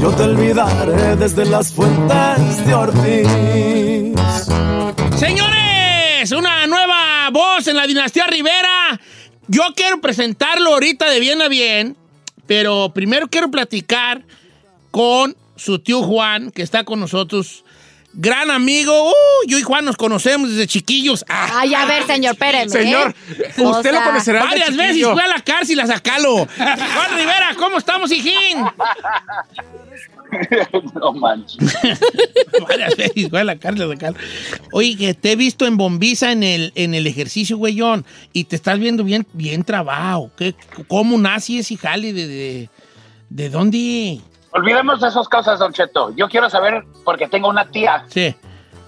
Yo te olvidaré desde las fuentes de Ortiz. Señores, una nueva voz en la dinastía Rivera. Yo quiero presentarlo ahorita de bien a bien, pero primero quiero platicar con su tío Juan, que está con nosotros. Gran amigo. Uh, yo y Juan nos conocemos desde chiquillos. Ah, Ay, a ver, señor, espéreme. Señor, ¿eh? O usted lo conocerá varias veces fue a la cárcel a sacarlo. Juan Rivera, ¿cómo estamos, hijín? no manches. Varias veces fue a la cárcel a sacarlo. Oye, que te he visto en bombiza en el, en el ejercicio, güeyón, y te estás viendo bien, bien trabajo. ¿Qué, ¿Cómo nace ese jale de, de, de dónde? Olvidemos de esas cosas, Don Cheto. Yo quiero saber, porque tengo una tía Sí.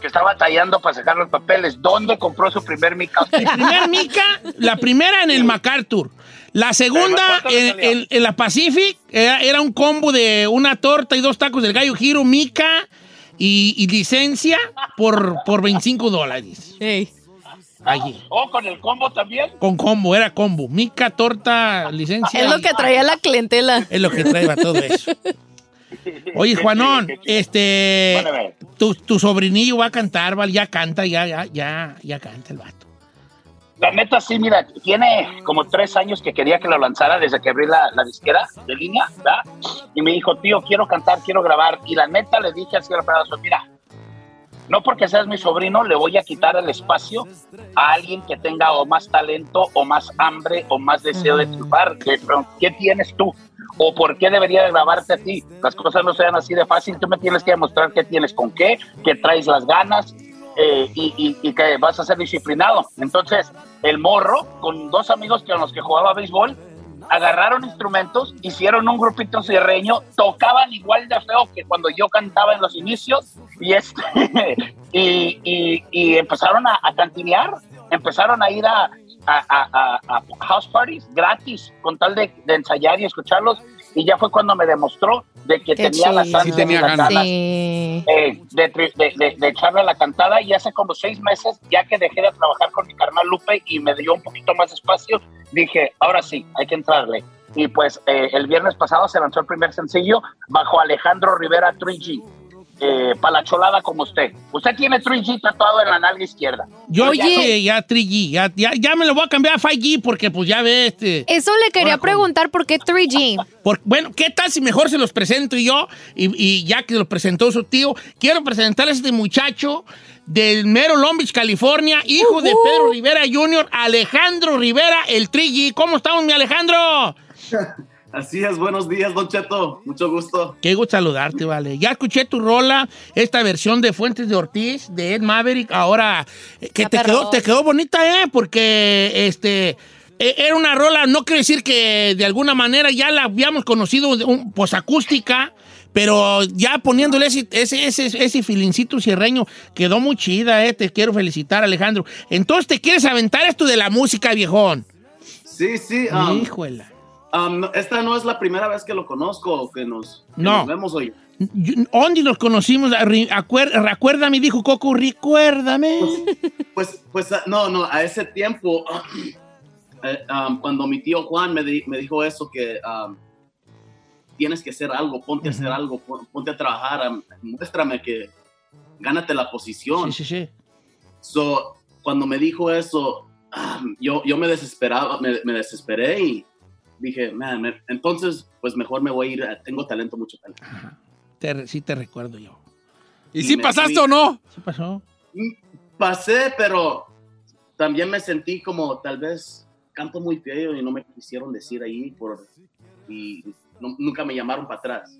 que está batallando para sacar los papeles, ¿dónde compró su primer mica? La primer mica, la primera en el MacArthur. La segunda ¿cuánto le en, salió? en- en la Pacific era, era un combo de una torta y dos tacos del gallo giro, mica y, y licencia por, por 25 dólares. Allí. ¿O con el combo también? Con combo, era combo. Mica, torta, licencia. Es lo que traía la clientela. Es lo que trae todo eso. Oye, Juanón, este. Tu, tu sobrinillo va a cantar, ¿vale? Ya canta, ya, ya, ya, ya canta el vato. La neta, sí, mira, tiene como tres años que quería que lo lanzara desde que abrí la, la disquera de línea, ¿verdad? Y me dijo, tío, quiero cantar, quiero grabar. Y la neta le dije así al pedazo, mira, no porque seas mi sobrino le voy a quitar el espacio a alguien que tenga o más talento o más hambre o más deseo de triunfar. ¿Qué, ¿qué tienes tú? ¿O por qué debería de grabarte a ti? Las cosas no sean así de fácil. Tú me tienes que demostrar que tienes con qué, que traes las ganas eh, y, y- y que vas a ser disciplinado. Entonces, el morro, con dos amigos con los que jugaba béisbol, agarraron instrumentos, hicieron un grupito cierreño, tocaban igual de feo que cuando yo cantaba en los inicios y, este, y- y empezaron a, a cantinear, empezaron a ir a, a- a- a- a house parties gratis con tal de, de ensayar y escucharlos y ya fue cuando me demostró de que Qué tenía las chido. ansias Sí tenía y las ganas. ganas Sí. eh, de, de- de- de echarle la cantada y hace como seis meses, ya que dejé de trabajar con mi carnal Lupe y me dio un poquito más de espacio, dije, ahora sí, hay que entrarle. Y pues eh, el viernes pasado se lanzó el primer sencillo bajo Alejandro Rivera 3G, eh, para la cholada como usted. Usted tiene 3G tatuado en la nalga izquierda. Yo Oye. ya, ya 3G, ya, ya, ya me lo voy a cambiar a 5G porque pues ya ve este... Eso le quería preguntar por qué 3G. por- bueno, ¿qué tal si mejor se los presento yo? Y, y ya que lo presentó su tío, quiero presentarles a este muchacho del mero Long Beach, California, hijo de Pedro Rivera Jr., Alejandro Rivera, el 3G. ¿Cómo estamos, mi Alejandro? Así es, buenos días, Don Cheto. Mucho gusto. Qué gusto saludarte, vale. Ya escuché tu rola, esta versión de Fuentes de Ortiz, de Ed Maverick. Ahora, eh, que te quedó, te quedó bonita, ¿eh? Porque, este, eh, era una rola, no quiero decir que de alguna manera ya la habíamos conocido, de un, pues acústica, pero ya poniéndole ese, ese, ese, ese filincito cierreño, quedó muy chida, ¿eh? Te quiero felicitar, Alejandro. Entonces, ¿te quieres aventar esto de la música, viejón? Sí, sí. um, Híjole. Um, esta no es la primera vez que lo conozco, que nos, que No. nos vemos hoy. ¿Dónde nos conocimos? Arri- acuer- Recuérdame, dijo Coco, recuérdame. Pues, pues, ah, no, no, a ese tiempo, eh, um, cuando mi tío Juan me, di- me dijo eso, que um, tienes que hacer algo, ponte a hacer algo, pon- ponte a trabajar, muéstrame que gánate la posición. Sí, sí, sí. So, cuando me dijo eso, ah, yo, yo me desesperaba, me, me desesperé y dije, man, me- entonces, pues mejor me voy a ir, a- tengo talento, mucho talento. Te- sí te recuerdo yo. ¿Y Y si pasaste fui. o no? ¿Qué pasó? Pasé, pero también me sentí como tal vez canto muy feo y no me quisieron decir ahí por y no- nunca me llamaron para atrás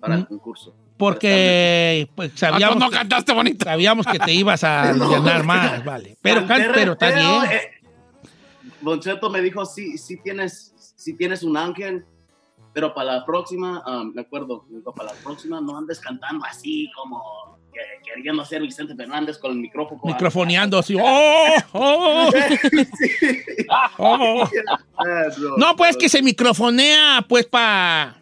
para el Mm. concurso. Porque pues, Ah, sabíamos, pues no que, cantaste bonito. sabíamos que te ibas a No, más, vale. Pero, can- pero bien. eh. Don Cheto me dijo, sí, sí tienes, sí tienes un ángel, pero para la próxima, ah, me acuerdo, para la próxima no andes cantando así como que- queriendo ser Vicente Fernández con el micrófono. Microfoneando así. ¡Oh! ¡Oh! oh. Ah, bro. No, pues que se microfonea, pues, para.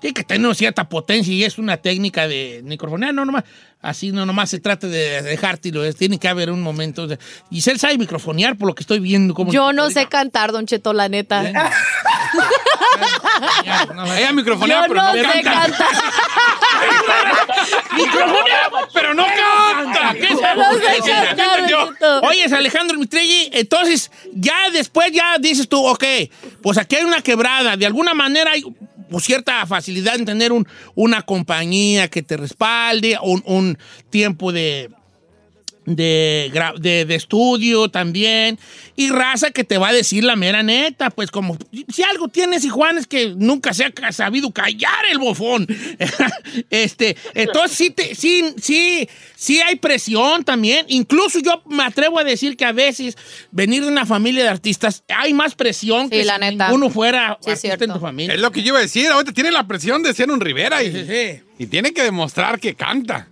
Tiene que tener cierta potencia y es una técnica de microfonear, no nomás. Así no nomás se trata de dejártelo, es- tiene que haber un momento. de- Giselle sabe microfonear por lo que estoy viendo. Como Yo no sé cantar, Don Cheto, la neta. Ella microfonea, Yo pero no no sé canta. cantar. ¡Microfonea! Pero no canta. ¿Qué Yo no sé eso? cantar, Don Cheto. Oyes, Alejandro Mitrelli, entonces ya después ya dices tú, ok, pues aquí hay una quebrada, de alguna manera hay pues, cierta facilidad en tener un, una compañía que te respalde, un, un tiempo de, de, de, de estudio también, y raza que te va a decir la mera neta, pues como si algo tienes, y Juan, es que nunca se ha sabido callar el bofón. este, entonces sí, te- sí, sí, sí hay presión también, incluso yo me atrevo a decir que a veces venir de una familia de artistas hay más presión Sí, que la si neta. ninguno fuera Sí, es artista en tu familia. Es lo que yo iba a decir. Ahorita tiene la presión de ser un Rivera Sí, sí, y, sí. y tiene que demostrar que canta.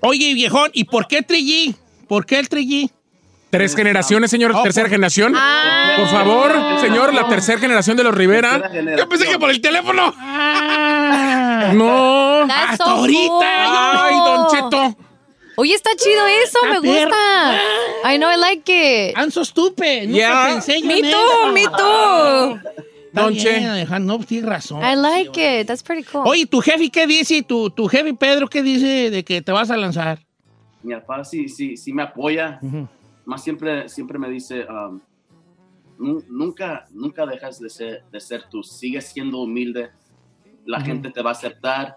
Oye, viejón, ¿y por qué Trillí? ¿Por qué el Trillí? Tres generaciones, señor, Oh, tercera por- generación. Ah. Por favor, señor, la tercera generación de los Rivera. Yo pensé que por el teléfono. Ah. No. Hasta so ahorita, cool. Ay, Don Cheto. Oye, está chido eso, me gusta. I know, I like it. I'm so stupid. Nunca Yeah. pensé yo Me en too, eso. me too. Está Don bien, Che. Alejandro, no, tienes razón. I like it. That's pretty cool. Oye, ¿tu jefe qué dice? ¿Tu, tu jefe Pedro qué dice de que te vas a lanzar? Mi papá sí, sí, sí me apoya, más siempre, siempre me dice, um, "Nu- nunca, nunca dejas de ser, de ser tú, sigues siendo humilde, la gente te va a aceptar,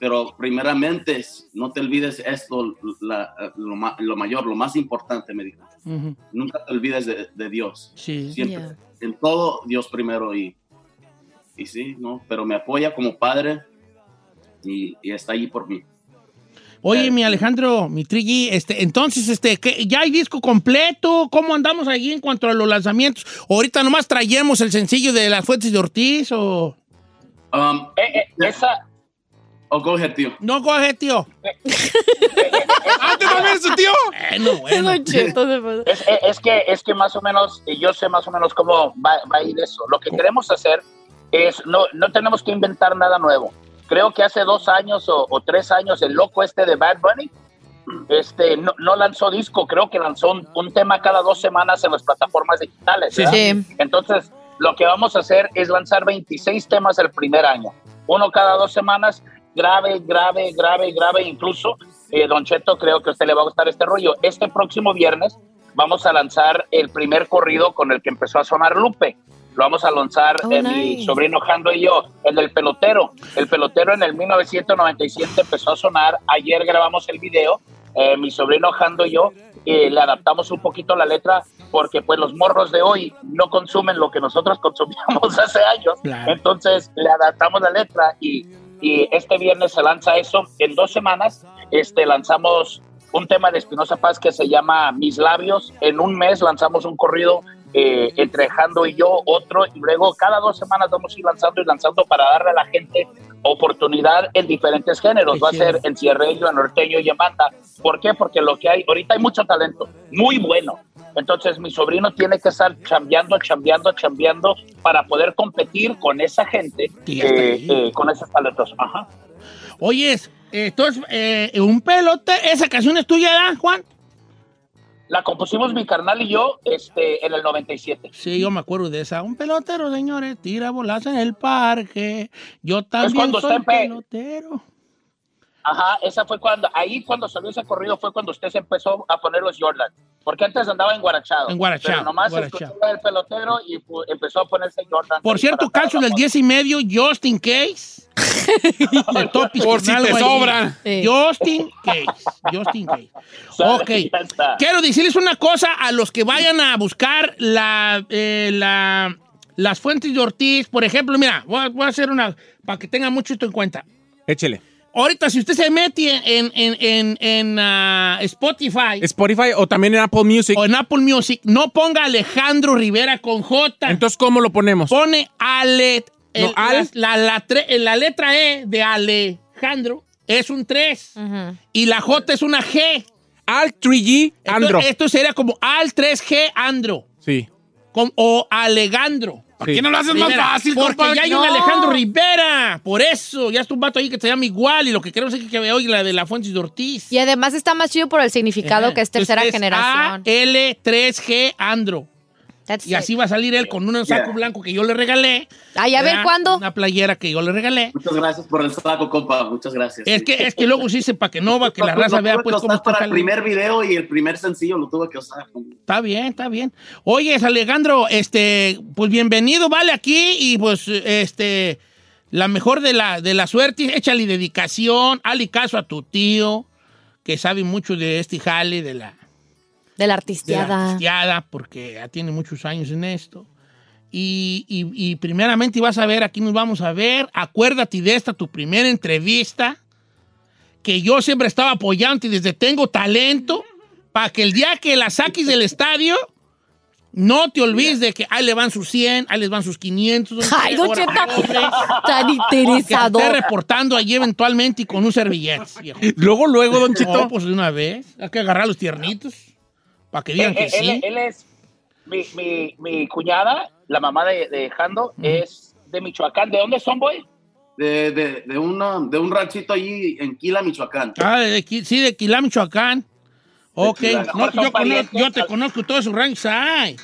pero primeramente no te olvides esto, la- lo, lo mayor, lo más importante, me dijo, Ujú. nunca te olvides de, de Dios, Sí. siempre, Yeah. En todo Dios primero y, y sí, ¿no? Pero me apoya como padre y, y está ahí por mí. Oye, mi Alejandro, mi Triggy, este, entonces, este, ¿qué- ¿ya hay disco completo? ¿Cómo andamos ahí en cuanto a los lanzamientos? ¿Ahorita nomás traemos el sencillo de Las Fuentes de Ortiz o...? Um, Eh, eh, esa, go ahead, tío. No, coge, tío. ¡Ah, te también su tío! Bueno, bueno. Es, es- es que, es que más o menos, eh, yo sé más o menos cómo va, va a ir eso. Lo que queremos hacer es, no, no tenemos que inventar nada nuevo. Creo que hace dos años o, o tres años el loco este de Bad Bunny este, no, no lanzó disco, creo que lanzó un, un tema cada dos semanas en las plataformas digitales. Sí. Sí. Entonces, lo que vamos a hacer es lanzar 26 temas el primer año. Uno cada dos semanas, grave, grave, grave, grave. Incluso, eh, Don Cheto, creo que a usted le va a gustar este rollo. Este próximo viernes vamos a lanzar el primer corrido con el que empezó a sonar Lupe. Lo vamos a lanzar Oh, eh, mi nice. sobrino Jando y yo, el del pelotero. El pelotero en el 1997 empezó a sonar. Ayer grabamos el video, eh, mi sobrino Jando y yo, eh, le adaptamos un poquito la letra porque pues los morros de hoy no consumen lo que nosotros consumíamos hace años. Claro. Entonces le adaptamos la letra y, y este viernes se lanza eso. En dos semanas este, lanzamos un tema de Espinosa Paz que se llama Mis Labios. En un mes lanzamos un corrido eh, entre Jando y yo, otro, y luego cada dos semanas vamos a ir lanzando y lanzando para darle a la gente oportunidad en diferentes géneros. Va a ser en cierreño, en norteño y en banda. ¿Por qué? Porque lo que hay, ahorita hay mucho talento, muy bueno. Entonces mi sobrino tiene que estar chambeando, chambeando, chambeando para poder competir con esa gente, eh, eh, con esos talentos. Ajá. Oye, entonces, eh, un pelote, ¿esa canción es tuya, ¿verdad, Juan? La compusimos mi carnal y yo este, en el 97. Sí, yo me acuerdo de esa. Un pelotero, señores, tira bolas en el parque. Yo también cuando soy está en pe- pelotero. Ajá, esa fue cuando, ahí cuando salió ese corrido fue cuando usted se empezó a poner los Jordan. Porque antes andaba en Guarachado. En Guarachao, Pero nomás Guarachao. escuchó el pelotero y empezó a ponerse Jordan. Por cierto, calcio del 10 y medio, just in case. De topis Por si te ahí. sobra. Sí. Just in case. Just in case. Ok. Quiero decirles una cosa a los que vayan a buscar la, eh, la- las fuentes de Ortiz. Por ejemplo, mira, voy a, voy a hacer una para que tengan mucho esto en cuenta. Échele. Ahorita, si usted se mete en, en, en, en, ah, Spotify Spotify o también en Apple Music. o en Apple Music, no ponga Alejandro Rivera con J. Entonces, ¿cómo lo ponemos? pone Ale. el- No, al. La, la, la tre- la letra E de Alejandro es un 3 y la J es una G. Al 3G Andro. Esto, esto sería como Al 3G Andro Sí. Com- o Alegandro. ¿Por qué no lo haces más fácil, Porque compadre? ya hay No. un Alejandro Rivera. Por eso, ya está un vato ahí que se llama igual. Y lo que queremos es que hoy la de la Fuentes de Ortiz. Y además está más chido por el significado Ajá. que es tercera Entonces, generación. AL3G Andro. That's Y it. así va a salir él con un saco Yeah. blanco que yo le regalé. Ay, a ver. ¿cuándo? Una playera que yo le regalé. Muchas gracias por el saco, compa. Muchas gracias. Es que, es que luego sí se para que no, para que la Lo raza tuve vea que pues usar cómo está para el primer video y el primer sencillo lo tuve que usar. Está bien, está bien. Oye, Alejandro, este, pues bienvenido, vale, aquí y pues, este, la mejor de la, de la suerte, échale dedicación, hale caso a tu tío, que sabe mucho de este jale, de la, De la de la artisteada. artisteada, porque ya tiene muchos años en esto. Y, y, y primeramente vas a ver, aquí nos vamos a ver, acuérdate de esta, tu primera entrevista, que yo siempre estaba apoyando y desde tengo talento, para que el día que la saques del estadio, no te olvides de que ahí le van sus 100, ahí les van sus 500. don Ay, Don Cheta, tan Que te interesado. esté reportando allí eventualmente y con un servillete. viejo. Luego, luego, Don No, Cheto. pues de una vez. Hay que agarrar los tiernitos. Para que digan Eh, que eh, sí. él, él es, mi, mi, mi cuñada, la mamá de, de Jando, es de Michoacán. ¿De dónde son, boy? De, de, de, una, de un ranchito allí en Quila, Michoacán. Ah, de, Qui- sí, de Quilá, Michoacán. Ok. No, yo, conozco- yo te conozco todos sus ranchos. Ay.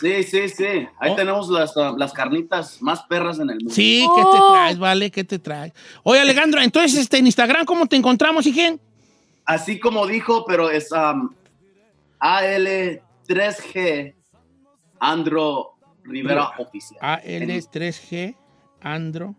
Sí, sí, sí. Ahí Oh. tenemos las, las carnitas más perras en el mundo. Sí, ¿qué te Oh. traes, vale? ¿Qué te traes? Oye, Alejandro, entonces este, en Instagram, ¿cómo te encontramos, hijen? Así como dijo, pero es um, AL3G Andro Rivera Oficial. AL3G Andro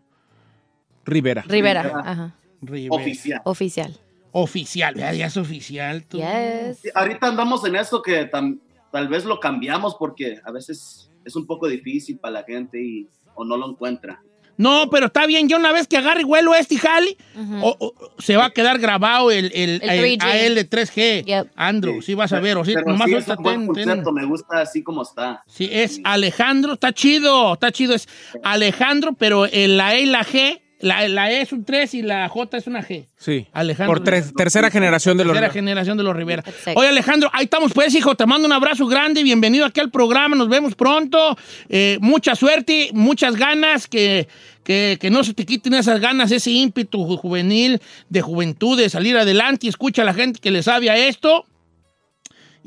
Rivera. Rivera. Rivera. Ajá. Rivera. Oficial. Oficial. Oficial, ya, ya es oficial. tú. Yes. Sí, ahorita andamos en eso que tam- tal vez lo cambiamos porque a veces es un poco difícil para la gente y, o no lo encuentra. No, pero está bien. Ya una vez que agarre vuelo este y jale, Ujú. o- o- se va a quedar grabado el, el, El el 3G. AL3G. Yep. Andro, sí, vas a ver. O sí, Pero nomás sí es ahorita un buen ten- me gusta así como está. Sí, es Alejandro, está chido, está chido, es Alejandro, pero el- la E y la G, la, la E es un 3 y la J es una G. Sí. Alejandro. Por tres- tercera generación de los Tercera generación de los Rivera. Exacto. Oye, Alejandro, ahí estamos pues, hijo, te mando un abrazo grande, bienvenido aquí al programa, nos vemos pronto, Eh, mucha suerte, muchas ganas, que, que, que no se te quiten esas ganas, ese ímpetu ju- juvenil, de juventud, de salir adelante, y escucha a la gente que le sabe a esto.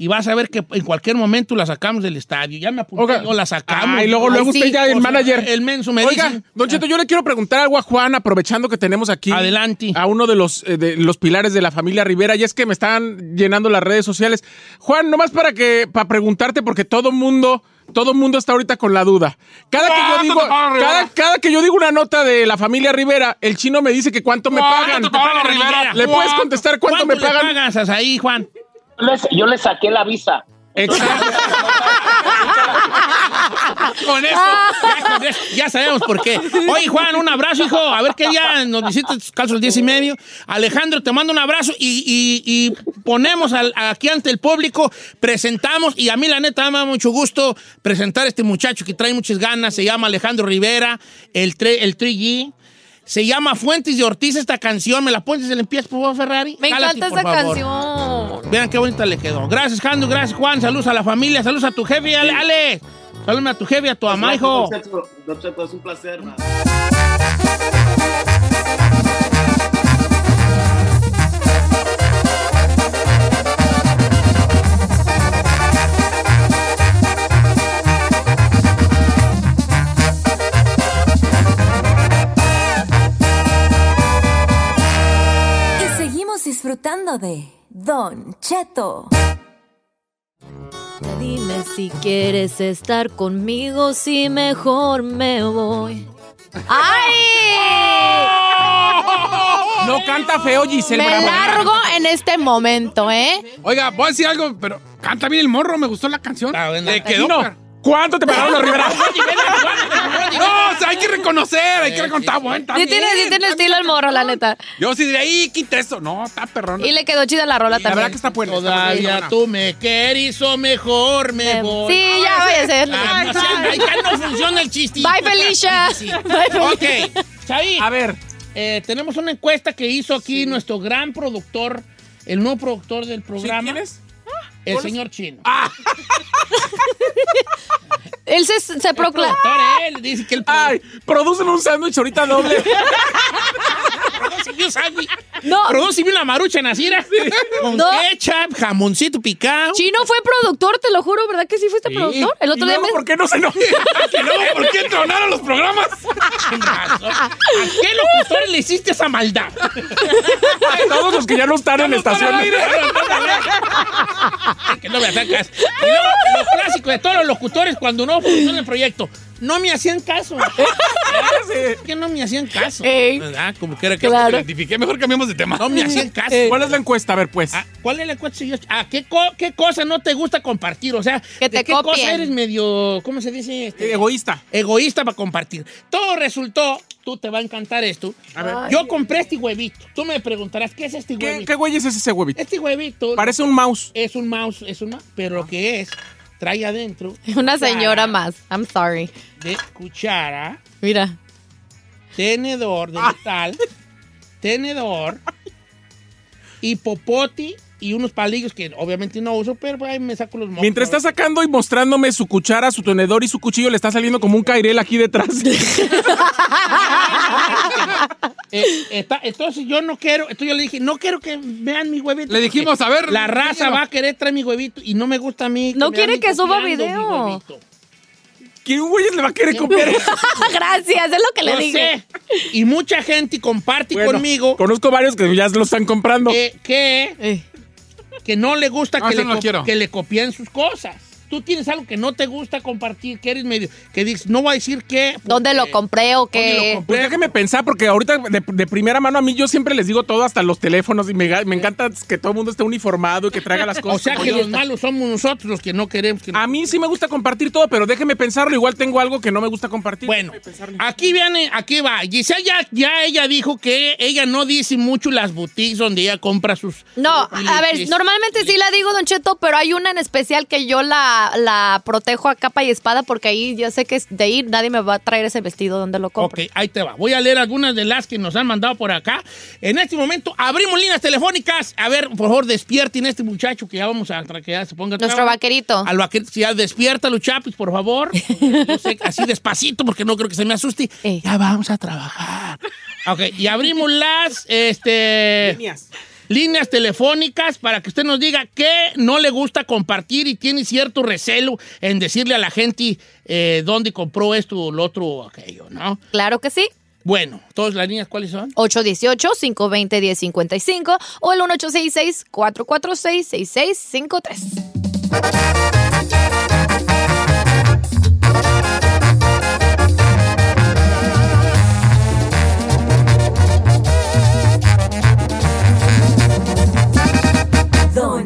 Y vas a ver que en cualquier momento la sacamos del estadio. Ya me apunté, Oiga. yo la sacamos. Ah, y luego, luego Ay, usted sí. ya, el O sea, manager. El menso me Oiga, dice. Don Cheto, yo le quiero preguntar algo a Juan, aprovechando que tenemos aquí. Adelante. A uno de los, eh, de los pilares de la familia Rivera, y es que me están llenando las redes sociales. Juan, nomás para que, para preguntarte, porque todo mundo, todo mundo está ahorita con la duda. Cada que yo ¿Cuánto digo, te pagan, Rivera? cada, cada que yo digo una nota de la familia Rivera, el chino me dice que cuánto me ¿Cuánto pagan. te pagan, Rivera? ¿Le puedes ¿Cuánto? contestar cuánto, me le pagan? pagas ahí, Juan? Les- yo le saqué la visa. Exacto. Con eso, ya, con eso, ya sabemos por qué. Oye, Juan, un abrazo, hijo. A ver qué día nos visitas, calzo el 10 y medio. Alejandro, te mando un abrazo y, y- y ponemos al- aquí ante el público, presentamos, y a mí la neta me da mucho gusto presentar a este muchacho que trae muchas ganas. Se llama Alejandro Rivera, el, tre- el 3G. Se llama Fuentes de Ortiz esta canción. ¿Me la pones y le empiezas, por favor, Ferrari? Me encanta esa favor. canción. Vean qué bonita le quedó. Gracias, Jando. Gracias, Juan. Saludos a la familia. Saludos a tu jefe, Ale. Ale. Saludos a tu jefe y a tu mamá, hijo. Don Cheto, es un placer. man. disfrutando de Don Cheto. Dime si quieres estar conmigo, si mejor me voy. ¡Ay! No canta feo, Giselle. Me Bravo. largo en este momento, ¿eh? Oiga, voy a decir algo, pero canta bien el morro, me gustó la canción. Ah. Le quedó. No. ¿Cuánto te pagaron los Rivera? No, o sea, hay que reconocer, hay que reconocer. Está bueno, está Sí bien, tiene, sí tiene estilo el morro, la neta. Yo sí diría, ¡y quita eso! No, está perrón. Y le quedó chida la rola La verdad también. que está buena. Todavía tú me quieres o mejor me voy. Sí, ya váyase. Ah, ya no funciona el chiste. Bye, Felicia. Sí. Bye, Felicia. Ok, A ver, eh, tenemos una encuesta que hizo aquí nuestro gran productor, el nuevo productor del ¿sí, programa, ¿quién es? El señor Chino. Él se, se proclama. Productor, él dice que el Ay, producen un sándwich ahorita doble. Produceme un sándwich. No. Produceme una marucha nacira. Con No. ketchup, jamoncito picado. Chino fue productor, te lo juro, ¿verdad que sí fuiste productor? El otro ¿Y día luego me... ¿Por qué no se enoja? ¿Y luego por qué tronaron los programas? ¿A qué locutores le hiciste esa maldad? Todos los que ya no están en estación. que no me sacas. Y luego, lo clásico de todos los locutores cuando no funciona el proyecto. No me hacían caso. Es que no me hacían caso. Ey. ¿Verdad? Como que era que Claro. Identifiqué, mejor cambiamos de tema. no me hacían caso. ¿Cuál es la encuesta? A ver, pues. Ah, ¿Cuál es la encuesta? Ah, ¿qué, co- ¿qué cosa no te gusta compartir? O sea, Que ¿de te qué copien. cosa eres medio, ¿cómo se dice? Este, Egoísta. egoísta para compartir. Todo resultó, tú te va a encantar esto. Yo compré este huevito. Tú me preguntarás, ¿qué es este ¿Qué, huevito? ¿Qué güey es ese huevito? Este huevito Parece un mouse. es un mouse, es un mouse, pero lo que es, trae adentro Una señora más. I'm sorry. de cuchara, Mira. tenedor de metal, tenedor y popote y unos palillos que obviamente no uso, pero ahí me saco los mocos. Mientras está sacando y mostrándome su cuchara, su tenedor y su cuchillo, le está saliendo como un cairel aquí detrás. Eh, está- entonces yo no quiero, entonces yo le dije, no quiero que vean mi huevito. Le dijimos, a ver, La raza va a querer traer mi huevito y no me gusta a mí. No quiere que suba video. ¿Quién güey le va a querer copiar eso? Gracias, es lo que le Yo dije. sé. Y mucha gente comparte Bueno, conmigo Conozco varios que ya lo están comprando. que, que, Eh. Que no le gusta que, le no que le copien sus cosas. Tú tienes algo que no te gusta compartir, que eres medio, que dices, no voy a decir qué. ¿Dónde lo compré o ¿Dónde lo qué? compré? Pues déjeme pensar, porque ahorita de, de primera mano a mí yo siempre les digo todo, hasta los teléfonos, y me, encanta que todo el mundo esté uniformado y que traiga las O cosas. sea como que los malos somos nosotros los que no queremos que A mí sí me gusta compartir todo, pero déjeme pensarlo. Igual tengo algo que no me gusta compartir. Bueno, aquí viene, aquí va. Giselle ya, ya ella dijo que ella no dice mucho las boutiques donde ella compra sus... No, a ver, normalmente sí la digo, Don Cheto, pero hay una en especial que yo la, la protejo a capa y espada porque ahí yo sé que es de ir nadie me va a traer ese vestido donde lo compro. Ok, ahí te va. Voy a leer algunas de las que nos han mandado por acá. En este momento abrimos líneas telefónicas. A ver, por favor, despierten a este muchacho que ya vamos a que ya se ponga a Nuestro vaquerito. Al vaquerito, si ya despierta los chapis, por favor. Yo sé, así despacito porque no creo que se me asuste. Eh. Ya vamos a trabajar. Ok, y abrimos las este, Líneas. Líneas telefónicas para que usted nos diga qué no le gusta compartir y tiene cierto recelo en decirle a la gente eh, dónde compró esto o lo otro o aquello, ¿no? Claro que sí. Bueno, ¿todas las líneas cuáles son? 818-520-1055 o el 1866-446-6653.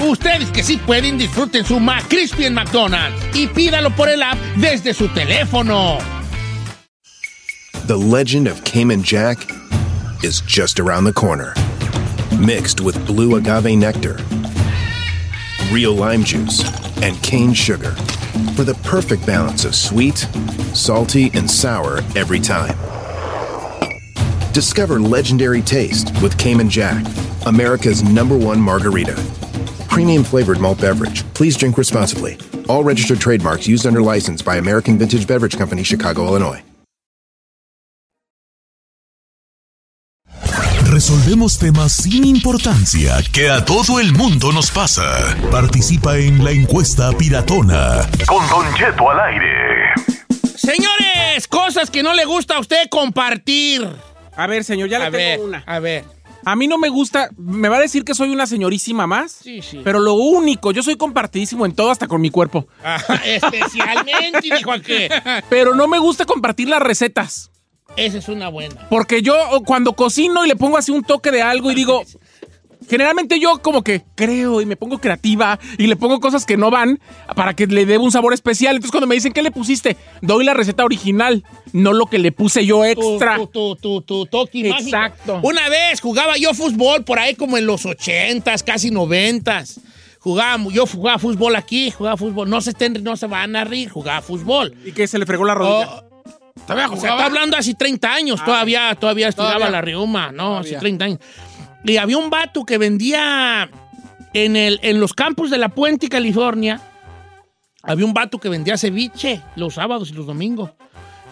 Ustedes que sí pueden, disfruten su McCrispy en McDonald's y pídalo por el app desde su teléfono. The legend of Cayman Jack is just around the corner. Mixed with blue agave nectar, real lime juice, and cane sugar for the perfect balance of sweet, salty, and sour every time. Discover legendary taste with Cayman Jack, America's number one margarita. Premium flavored malt beverage. Please drink responsibly. All registered trademarks used under license by American Vintage Beverage Company, Chicago, Illinois. Resolvemos temas sin importancia que a todo el mundo nos pasa. Participa en la encuesta piratona. Con Don Cheto al aire. Señores, cosas que no le gusta a usted compartir. A ver, señor, ya le A tengo ver, una. a ver. A mí no me gusta, me va a decir que soy una señorísima más. Sí, sí. Pero lo único, yo soy compartidísimo en todo, hasta con mi cuerpo. Ajá, especialmente, dijo aquel. Pero no me gusta compartir las recetas. Esa es una buena. Porque yo cuando cocino y le pongo así un toque de algo y digo, generalmente yo como que creo y me pongo creativa y le pongo cosas que no van para que le dé un sabor especial. Entonces cuando me dicen, ¿qué le pusiste? Doy la receta original, no lo que le puse yo extra. Tu, tu, tu, tu toque mágico. Exacto. Una vez jugaba yo fútbol por ahí como en los ochentas, casi noventas. Jugaba, yo jugaba fútbol aquí, jugaba fútbol. No se, estén- no se van a rir, jugaba fútbol. Y que se le fregó la rodilla. Oh, o sea, está hablando hace 30 años, todavía, todavía estiraba Todavía. la riuma, ¿no? Hace Todavía. 30 años. Y había un vato que vendía en, el, en los campos de La Puente, California, había un vato que vendía ceviche los sábados y los domingos.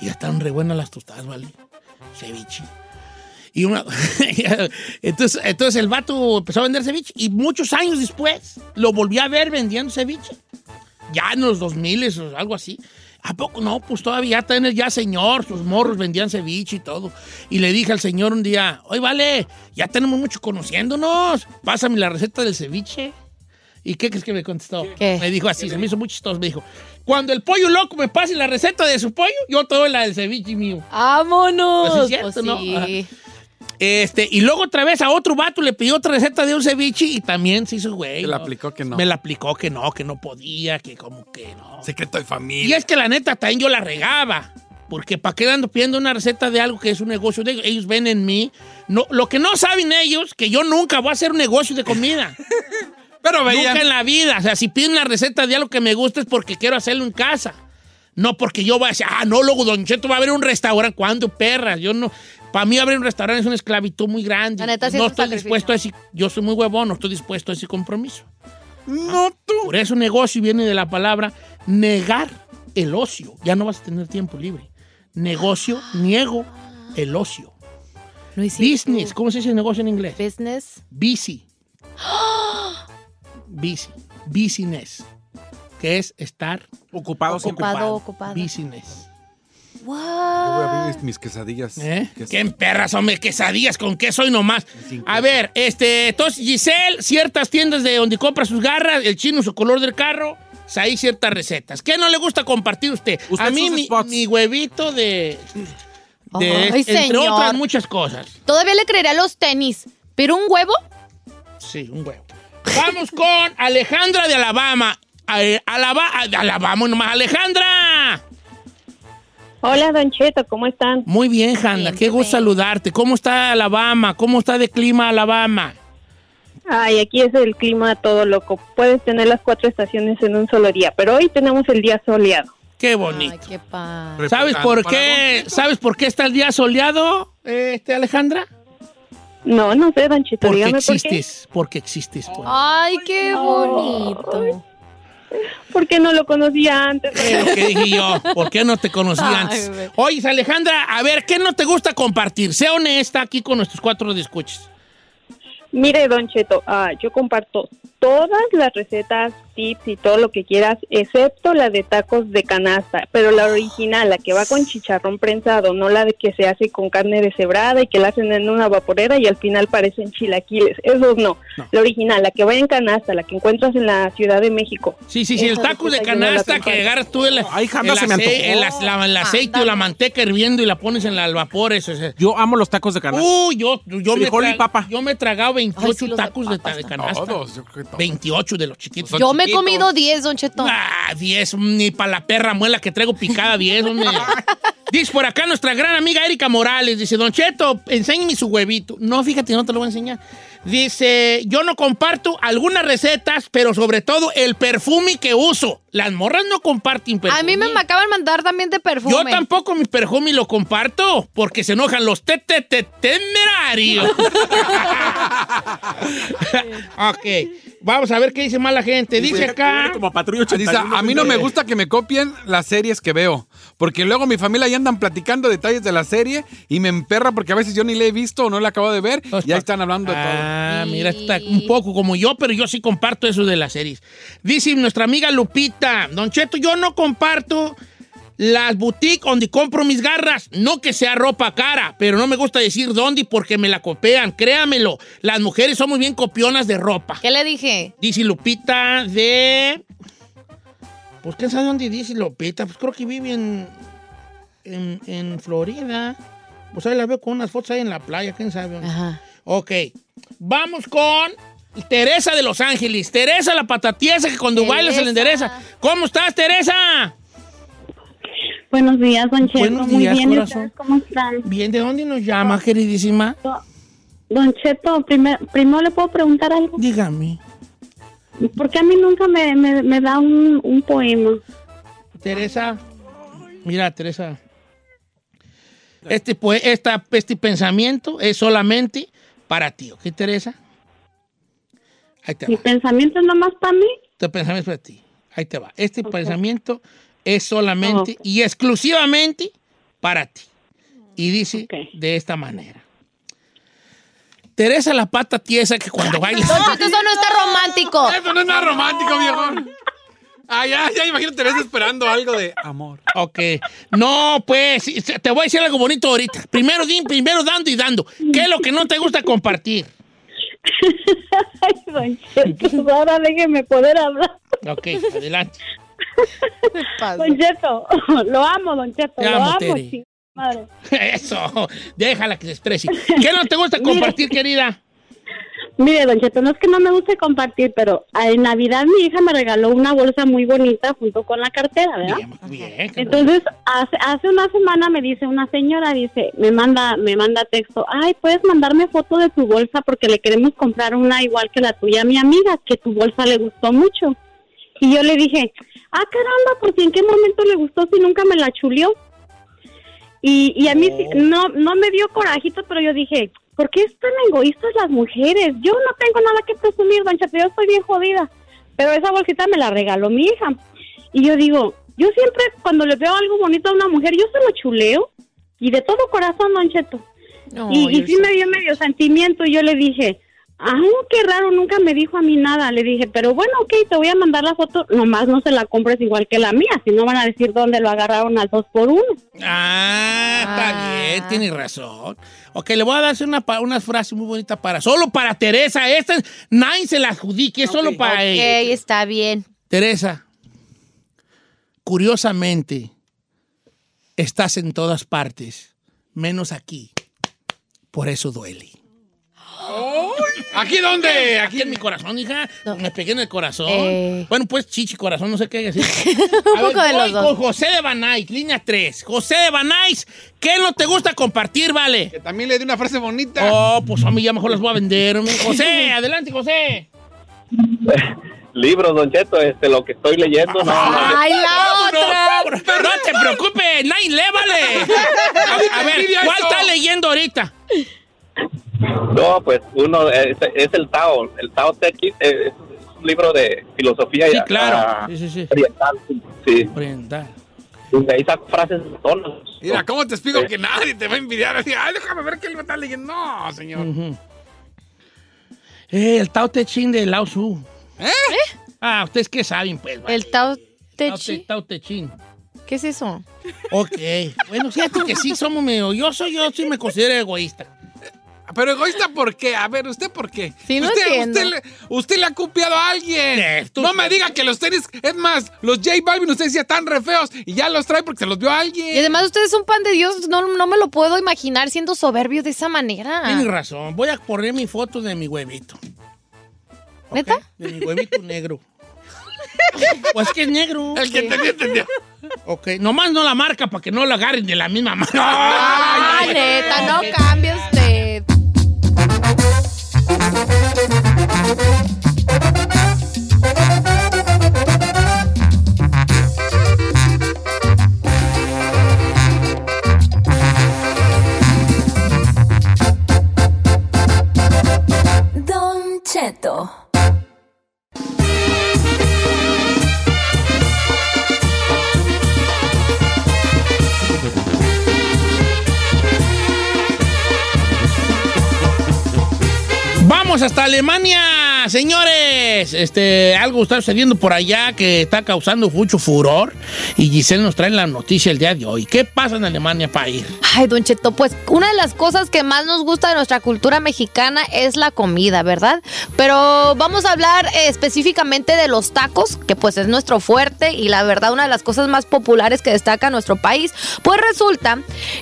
Y ya estaban re buenas las tostadas, ¿vale? Ceviche. Y una... entonces, entonces el vato empezó a vender ceviche y muchos años después lo volví a ver vendiendo ceviche. Ya en los 2000 o algo así. ¿A poco no? Pues todavía tener ya señor, sus morros vendían ceviche y todo. Y le dije al señor un día, oye, vale, ya tenemos mucho conociéndonos. Pásame la receta del ceviche. ¿Y qué crees que me contestó? Me dijo así, se me hizo muy chistoso. Me dijo, cuando el pollo loco me pase la receta de su pollo, yo te doy la del ceviche mío. ¡Vámonos! Pues es cierto, Pues ¿no? sí. Este, y luego otra vez a otro vato le pidió otra receta de un ceviche y también se hizo güey. Se la ¿no? aplicó que no. Me la aplicó que no, que no podía, que como que no. Secreto de Y familia. es que la neta también yo la regaba. Porque para qué ando pidiendo una receta de algo que es un negocio de ellos. Ellos ven en mí. No, lo que no saben ellos, que yo nunca voy a hacer un negocio de comida. Pero Nunca veían. en la vida. O sea, si piden una receta de algo que me gusta es porque quiero hacerlo en casa. No porque yo voy a decir, ah, no, luego Don Cheto va a abrir un restaurante. ¿Cuándo, perras? Yo no. Para mí abrir un restaurante es una esclavitud muy grande. La neta, sí no es un estoy sacrificio. dispuesto a ese. Yo soy muy huevón, no estoy dispuesto a ese compromiso. No tú. Por eso negocio viene de la palabra negar el ocio. Ya no vas a tener tiempo libre. Negocio, niego el ocio. Business, ¿cómo se dice negocio en inglés? Business. Busy. Busy. Business. Que es estar ocupado, Ocupado, ocupado. Business. Yo voy a abrir mis quesadillas. ¿Eh? Queso. ¿Qué perras, hombre? Quesadillas con queso y nomás. A ver, este, entonces Giselle, ciertas tiendas de donde compra sus garras, el chino, su color del carro, ahí ciertas recetas. ¿Qué no le gusta compartir usted? Usted A mí mi, huevito de... de entre señor. otras muchas cosas. Todavía le creería los tenis. ¿Pero un huevo? Sí, un huevo. Vamos con Alejandra de Alabama. Eh, Alaba- de Alabama nomás. Alejandra. Hola, Don Cheto, ¿cómo están? Muy bien, Hanna. Qué gusto saludarte. ¿Cómo está Alabama? ¿Cómo está de clima Alabama? Ay, aquí es el clima todo loco. Puedes tener las cuatro estaciones en un solo día, pero hoy tenemos el día soleado. Qué bonito. Ay, qué padre. ¿Sabes por qué? ¿Sabes por qué está el día soleado, este Alejandra? No, no sé, Don Cheto, Porque dígame por qué. existes, porque existes. pues. Ay, qué bonito. ¿Por qué no lo conocía antes? Es lo que dije yo. ¿Por qué no te conocí Ay, antes? Oye, Alejandra, a ver, ¿qué no te gusta compartir? Sé honesta aquí con nuestros cuatro discuches. Mire, Don Cheto, ah, yo comparto todas las recetas, tips y todo lo que quieras, excepto la de tacos de canasta, pero la original, la que va con chicharrón prensado, no la de que se hace con carne deshebrada y que la hacen en una vaporera y al final parecen chilaquiles. Esos no. La original, la que va en canasta, la que encuentras en la Ciudad de México. Sí, sí, sí, el taco de no canasta que agarras tú el, Ay, jamás el se me ace- el la- el aceite o la manteca hirviendo y la pones en la- al vapor. Eso es. Yo amo los tacos de canasta. Uy, yo, yo, me, tra- papa. yo me he tragado 28 Ay, sí, tacos de, de canasta. Todos, yo creo que todos. 28 de los chiquitos. Yo me he comido 10, Don Cheto. Ah, 10, ni para la perra muela que traigo picada 10, hombre. Dice por acá nuestra gran amiga Erika Morales, dice, Don Cheto, enséñeme su huevito. No, fíjate, no te lo voy a enseñar. Dice, yo no comparto algunas recetas, pero sobre todo el perfume que uso. Las morras no comparten perfume. A mí me, me acaban de mandar también de perfume. Yo tampoco mi perfume lo comparto, porque se enojan los te te te temerarios. ok, vamos a ver qué dice más la gente. Dice acá... Como patrulla Dice, a mí no me gusta que me copien las series que veo, porque luego mi familia ya andan platicando detalles de la serie y me emperra porque a veces yo ni la he visto o no la acabo de ver y ahí están hablando de todo. Ah, mira, está un poco como yo, pero yo sí comparto eso de las series. Dice nuestra amiga Lupita, Don Cheto, yo no comparto las boutiques donde compro mis garras. No que sea ropa cara, pero no me gusta decir dónde porque me la copian. Créamelo, las mujeres somos bien copionas de ropa. ¿Qué le dije? Dice Lupita de... Pues quién sabe dónde dice Lupita. Pues creo que vive en, en, en Florida. Pues ahí la veo con unas fotos ahí en la playa, quién sabe dónde. Ok, vamos con Teresa de Los Ángeles. Teresa la patatiesa que cuando baila se le endereza. ¿Cómo estás, Teresa? Buenos días, Don Cheto. Buenos Muy días, bien, ¿y corazón. cómo están? Bien, ¿de dónde nos llama, queridísima? Don Cheto, primer- primero le puedo preguntar algo. Dígame. ¿Por qué a mí nunca me, me- me da un, un poema? Teresa, mira, Teresa. Este, pues, esta, este pensamiento es solamente para ti, ¿ok, Teresa? Ahí te ¿Mi va. pensamiento es nomás para mí? Este pensamiento es para ti. Ahí te va. Este pensamiento es solamente y exclusivamente para ti. Y dice de esta manera. Teresa la pata tiesa que cuando baila... Don Cheto, eso no está romántico. Eso no es nada romántico, viejo. Ah, ya, ya imagino Teresa esperando algo de amor. Ok. No, pues, te voy a decir algo bonito ahorita. Primero, di- primero dando y dando. ¿Qué es lo que no te gusta compartir? Ay, Don Cheto, ahora déjeme poder hablar. Ok, adelante. Don Cheto, lo amo, Don Cheto, Te lo amo, amo. Tere. sí, madre. Eso. Déjala que se exprese. ¿Qué no te gusta compartir, querida? Mire, Don Cheto, no es que no me guste compartir, pero en Navidad mi hija me regaló una bolsa muy bonita junto con la cartera, ¿verdad? Bien. Entonces, hace, hace una semana me dice una señora, dice, me manda, me manda texto, ay, puedes mandarme foto de tu bolsa porque le queremos comprar una igual que la tuya a mi amiga, que tu bolsa le gustó mucho. Y yo le dije, ah, caramba, porque en qué momento le gustó si nunca me la chuleó. Y, y a mí sí- no, no me dio corajito, pero yo dije, ¿por qué están egoístas las mujeres? Yo no tengo nada que presumir, don Cheto, yo estoy bien jodida. Pero esa bolsita me la regaló mi hija. Y yo digo, yo siempre cuando le veo algo bonito a una mujer, yo se lo chuleo. Y de todo corazón, don Cheto. y y sí me dio medio sentimiento y yo le dije, ah, qué raro, nunca me dijo a mí nada. Le dije, pero bueno, ok, te voy a mandar la foto, nomás no se la compres igual que la mía, si no van a decir dónde lo agarraron al dos por uno. Ah, está bien, tienes razón. Ok, le voy a dar una, una frase muy bonita para, solo para Teresa. Esta nadie se la adjudique, es solo para Ok, ella. está bien. Teresa, curiosamente, estás en todas partes, menos aquí. Por eso duele. ¿Aquí dónde? Aquí en mi corazón, hija. Me pegué en el corazón. Eh. Bueno, pues chichi, corazón, no sé qué decir. Un poco de los dos. con José de Banais, línea 3. José de Banais, ¿qué no te gusta compartir, vale? Que también le di una frase bonita. Oh, pues a mí ya mejor las voy a vender. José, adelante, José. Libros, Don Cheto, este, lo que estoy leyendo. No, no, ¡Ay, la otra! pro- no te preocupes, nadie le vale. A, a ver, ¿cuál está leyendo ahorita? No, pues uno es, es el Tao, el Tao Te Ching, eh, es un libro de filosofía Sí, y- claro. Sí, sí, sí. oriental, sí. Oriental. Y ahí saco frases tonos. Mira, ¿cómo te explico que nadie te va a envidiar? Así, Ay, déjame ver qué él me está leyendo. No, señor. Eh, el Tao Te Ching de Lao Tzu. ¿Eh? Ah, ¿ustedes qué saben, pues? vale? El Tao Te Tao Te, Ching. Tao Te Ching. ¿Qué es eso? Ok. Bueno, fíjate que sí somos medio... Yo soy, yo sí me considero egoísta. Pero egoísta, ¿por qué? A ver, ¿usted por qué? Sí, no usted, entiendo. usted, le, usted le ha copiado a alguien. No me diga que los tenis... Es más, los J Balvin, usted decía están re feos y ya los trae porque se los vio a alguien. Y además usted es un pan de Dios, no, no me lo puedo imaginar siendo soberbio de esa manera. Tienes razón. Voy a poner mi foto de mi huevito. ¿Neta? De mi huevito negro. Pues que es negro. El que entendió, entendió. Ok, nomás no la marca para que no la agarren de la misma marca. Ah, neta, no cambie usted. Don Cheto. Hasta Alemania, señores. Este, algo está sucediendo por allá que está causando mucho furor. Y Giselle nos trae la noticia el día de hoy. ¿Qué pasa en Alemania para ir? Ay, Don Cheto, pues una de las cosas que más nos gusta de nuestra cultura mexicana es la comida, ¿verdad? Pero vamos a hablar eh, específicamente de los tacos, que pues es nuestro fuerte y la verdad una de las cosas más populares que destaca nuestro país. Pues resulta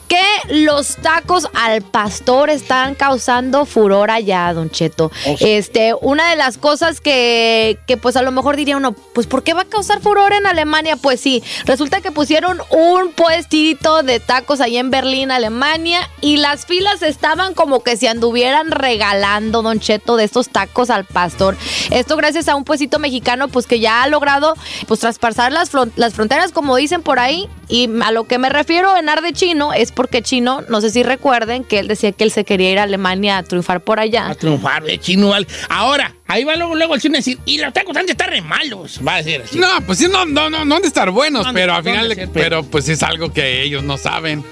que los tacos al pastor están causando furor allá, Don Cheto. Este, una de las cosas que, que pues a lo mejor diría uno, pues ¿por qué va a causar furor en Alemania? Pues sí, resulta que pusieron un puestito de tacos ahí en Berlín, Alemania, y las filas estaban como que se anduvieran regalando, Don Cheto, de estos tacos al pastor. Esto gracias a un puestito mexicano, pues que ya ha logrado, pues traspasar las, fron- las fronteras, como dicen por ahí, y a lo que me refiero en de Chino es porque Chino, no sé si recuerden que él decía que él se quería ir a Alemania a triunfar por allá. A triunfar de chino. Ahora, ahí va luego, luego el chino a decir, y los tacos han de estar re malos. Va a decir así. No, pues sí, no, no, no, no han de estar buenos, No han de- pero al final, de de- ser, pero- pues es algo que ellos no saben.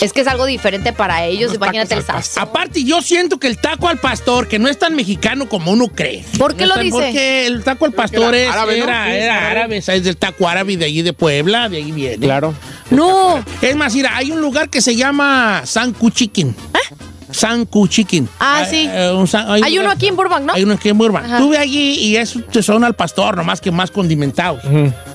Es que es algo diferente para ellos, Unos imagínate el sazón. Aparte, yo siento que el taco al pastor, que no es tan mexicano como uno cree. ¿Por qué No lo tan- dice? Porque el taco al pastor era es- árabe, ¿no? era, es era árabe. árabe, es del taco árabe de allí de Puebla, de ahí viene. Claro. No, Es más, mira, hay un lugar que se llama Sanku Chicken. Sanku Chicken. Ah, sí. eh, un san- hay un uno aquí en Burbank, ¿no? Hay uno aquí en Burbank. Ajá. Tuve allí y es son al pastor, nomás que más condimentados.